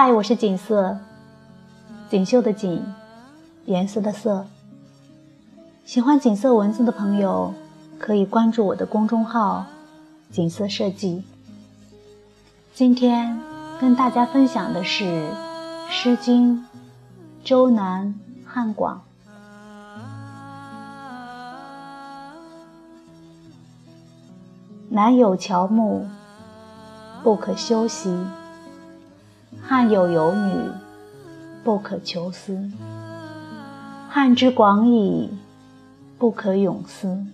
嗨，我是锦瑟，锦绣的锦，颜色的色。喜欢锦瑟文字的朋友，可以关注我的公众号“锦瑟设计”。今天跟大家分享的是《诗经·周南·汉广》。南有乔木，不可休息；汉有游女，不可求思。汉之广矣，不可泳思；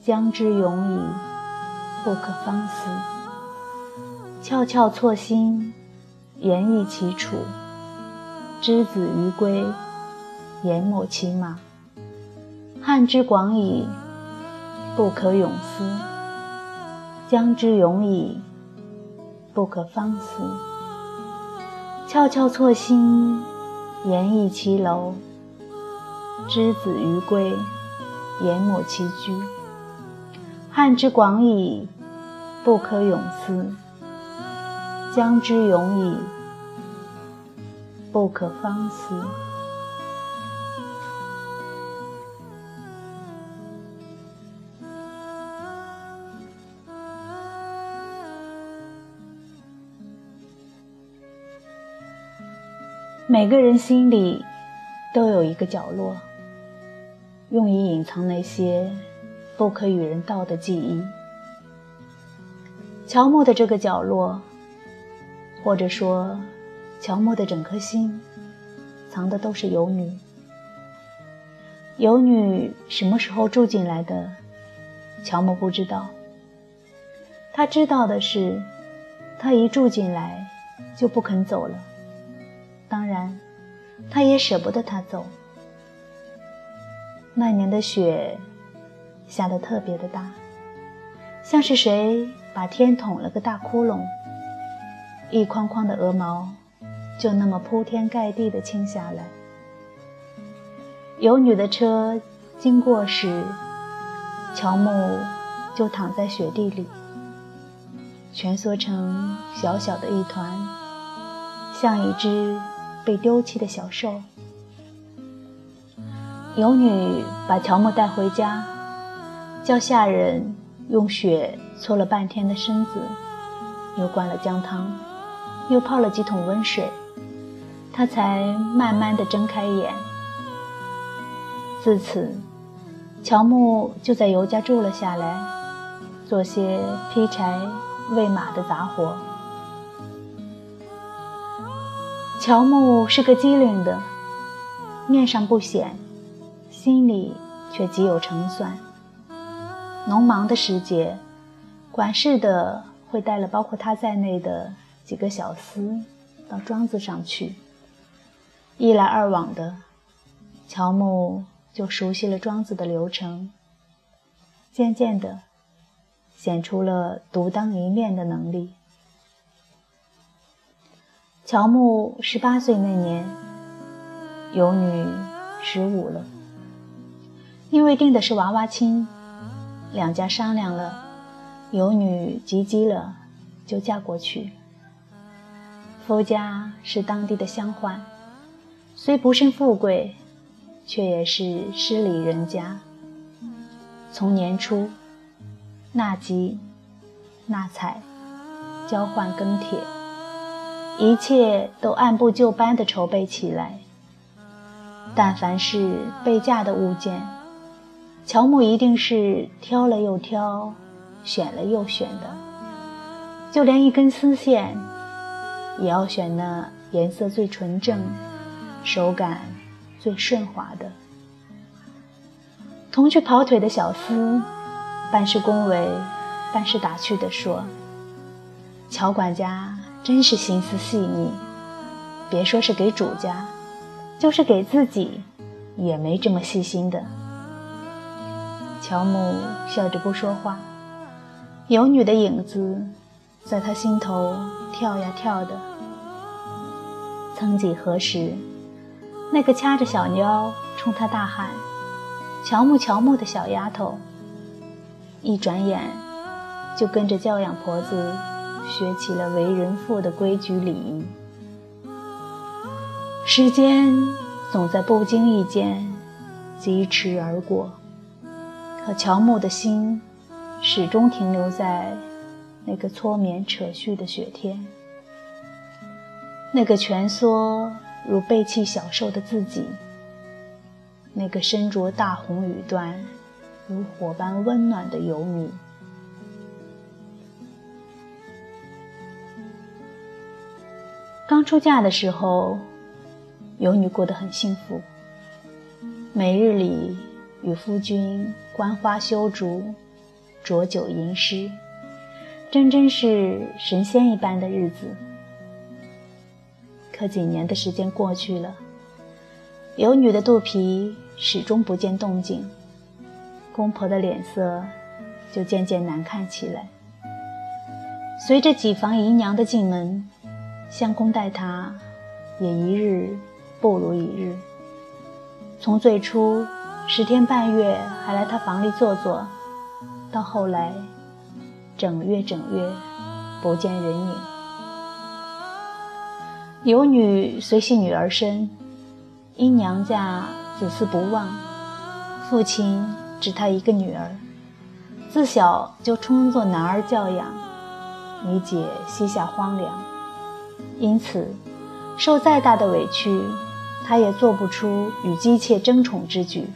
江之永矣，不可方思。翘翘错薪，言义其楚；之子于归，言莫其马。汉之广矣，不可泳思。江之永矣，不可方思。翘翘错薪，言意其楼；之子于归，言莫其居。汉之广矣，不可泳思；江之永矣，不可方思。每个人心里都有一个角落，用以隐藏那些不可与人道的记忆。乔木的这个角落，或者说乔木的整颗心，藏的都是游女。游女什么时候住进来的，乔木不知道。他知道的是，他一住进来就不肯走了。当然，他也舍不得他走。那年的雪下得特别的大，像是谁把天捅了个大窟窿，一筐筐的鹅毛就那么铺天盖地的倾下来。有女的车经过时，乔木就躺在雪地里，蜷缩成小小的一团，像一只。被丢弃的小兽，有女把乔木带回家，叫下人用雪搓了半天的身子，又灌了姜汤，又泡了几桶温水，他才慢慢的睁开眼。自此，乔木就在尤家住了下来，做些劈柴、喂马的杂活。乔木是个机灵的，面上不显，心里却极有成算。农忙的时节，管事的会带了包括他在内的几个小厮到庄子上去。一来二往的，乔木就熟悉了庄子的流程，渐渐的显出了独当一面的能力。乔木十八岁那年，有女十五了。因为定的是娃娃亲，两家商量了，有女及笄了，就嫁过去。夫家是当地的乡宦，虽不甚富贵，却也是诗礼人家。从年初纳吉、纳采，交换庚帖。一切都按部就班地筹备起来。但凡是备嫁的物件，乔木一定是挑了又挑，选了又选的。就连一根丝线，也要选那颜色最纯正、手感最顺滑的。同去跑腿的小厮，半是恭维，半是打趣地说：“乔管家。”真是心思细腻，别说是给主家，就是给自己，也没这么细心的。乔木笑着不说话，有女的影子在他心头跳呀跳的。曾几何时，那个掐着小腰冲他大喊“乔木，乔木”的小丫头，一转眼就跟着教养婆子。学起了为人父的规矩礼仪，时间总在不经意间疾驰而过，可乔木的心始终停留在那个搓棉扯絮的雪天，那个蜷缩如背弃小兽的自己，那个身着大红羽缎、如火般温暖的游女。刚出嫁的时候，游女过得很幸福，每日里与夫君观花修竹，酌酒吟诗，真真是神仙一般的日子。可几年的时间过去了，游女的肚皮始终不见动静，公婆的脸色就渐渐难看起来。随着几房姨娘的进门。相公待她，也一日不如一日。从最初十天半月还来他房里坐坐，到后来整月整月不见人影。有女随系女儿身，因娘家子嗣不旺，父亲只她一个女儿，自小就充作男儿教养，以解膝下荒凉。因此，受再大的委屈，他也做不出与姬妾争宠之举。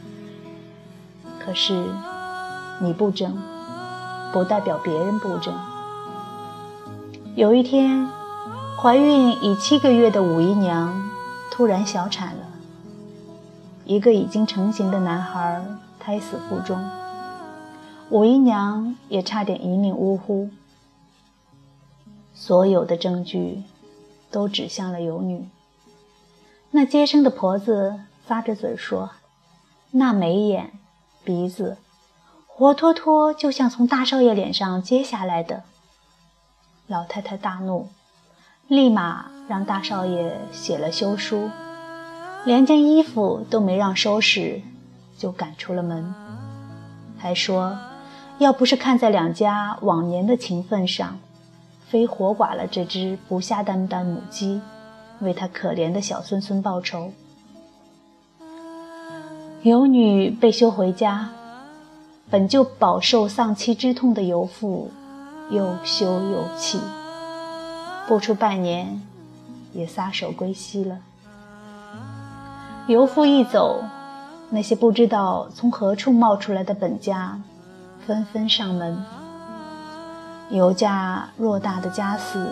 可是，你不争，不代表别人不争。有一天，怀孕已七个月的武姨娘突然小产了，一个已经成型的男孩胎死腹中，武姨娘也差点一命呜呼。所有的证据。都指向了有女。那接生的婆子咂着嘴说：“那眉眼、鼻子，活脱脱就像从大少爷脸上接下来的。”老太太大怒，立马让大少爷写了休书，连件衣服都没让收拾，就赶出了门，还说：“要不是看在两家往年的情分上。”非活剐了这只不下蛋的母鸡，为他可怜的小孙孙报仇。游女被休回家，本就饱受丧妻之痛的游父，又羞又气，不出半年，也撒手归西了。游父一走，那些不知道从何处冒出来的本家，纷纷上门。尤家偌大的家私，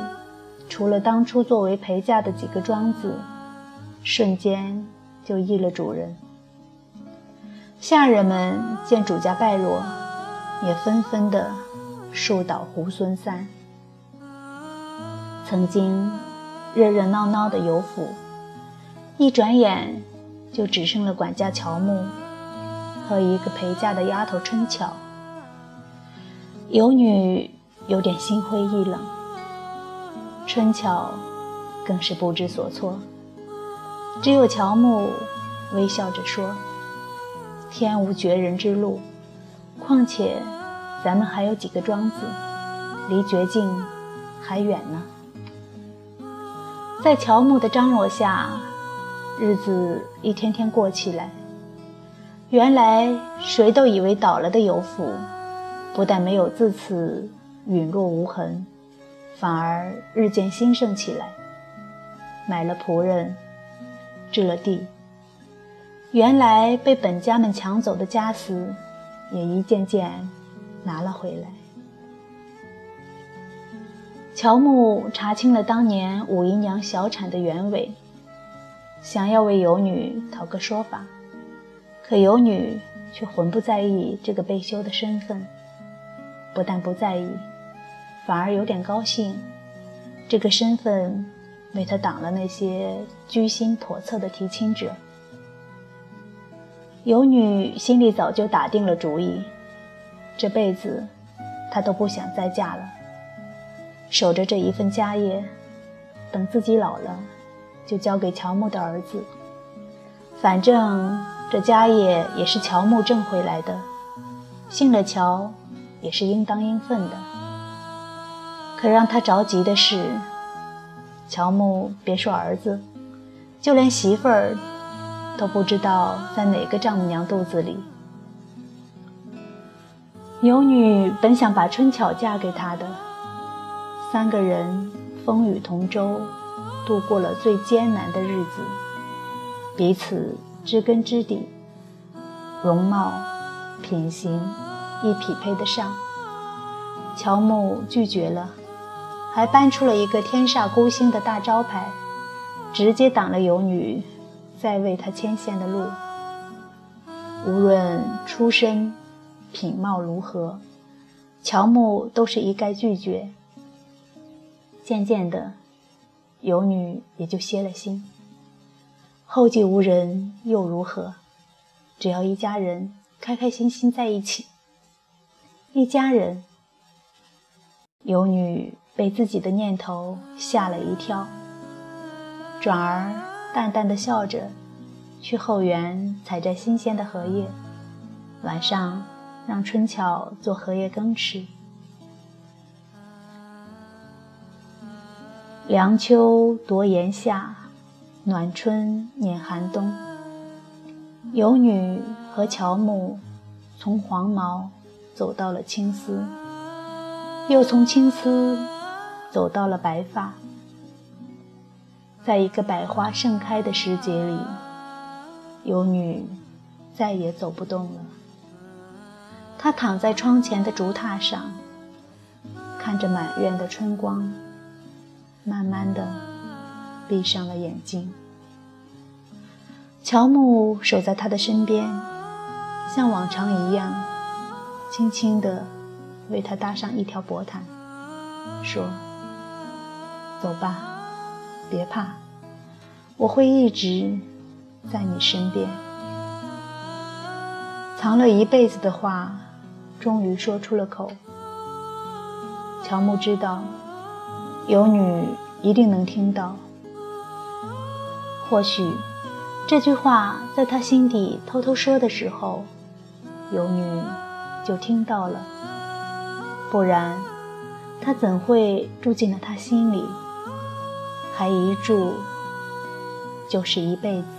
除了当初作为陪嫁的几个庄子，瞬间就易了主人。下人们见主家败落，也纷纷的树倒猢狲散。曾经热热闹闹的尤府，一转眼就只剩了管家乔木和一个陪嫁的丫头春巧。有女。有点心灰意冷，春巧更是不知所措。只有乔木微笑着说：“天无绝人之路，况且咱们还有几个庄子，离绝境还远呢。”在乔木的张罗下，日子一天天过起来。原来谁都以为倒了的有福，不但没有自此。陨落无痕，反而日渐兴盛起来。买了仆人，置了地，原来被本家们抢走的家私，也一件件拿了回来。乔木查清了当年五姨娘小产的原委，想要为有女讨个说法，可有女却浑不在意这个被休的身份，不但不在意。反而有点高兴，这个身份为他挡了那些居心叵测的提亲者。有女心里早就打定了主意，这辈子她都不想再嫁了，守着这一份家业，等自己老了，就交给乔木的儿子。反正这家业也是乔木挣回来的，姓了乔，也是应当应分的。可让他着急的是，乔木别说儿子，就连媳妇儿都不知道在哪个丈母娘肚子里。牛女本想把春巧嫁给他的，三个人风雨同舟，度过了最艰难的日子，彼此知根知底，容貌、品行亦匹配得上。乔木拒绝了，还搬出了一个天煞孤星的大招牌，直接挡了有女再为他牵线的路。无论出身。品貌如何，乔木都是一概拒绝。渐渐的，有女也就歇了心。后继无人又如何？只要一家人开开心心在一起。一家人，有女被自己的念头吓了一跳，转而淡淡的笑着，去后园采摘新鲜的荷叶，晚上。让春巧做荷叶羹吃。凉秋夺炎夏，暖春碾寒冬。有女和乔木从黄毛走到了青丝，又从青丝走到了白发。在一个百花盛开的时节里，有女再也走不动了。她躺在窗前的竹榻上，看着满院的春光，慢慢的闭上了眼睛。乔木守在他的身边，像往常一样，轻轻的为他搭上一条薄毯，说：“走吧，别怕，我会一直在你身边。”藏了一辈子的话。终于说出了口。乔木知道，有女一定能听到。或许，这句话在他心底偷偷说的时候，有女就听到了。不然，他怎会住进了他心里？还一住，就是一辈子。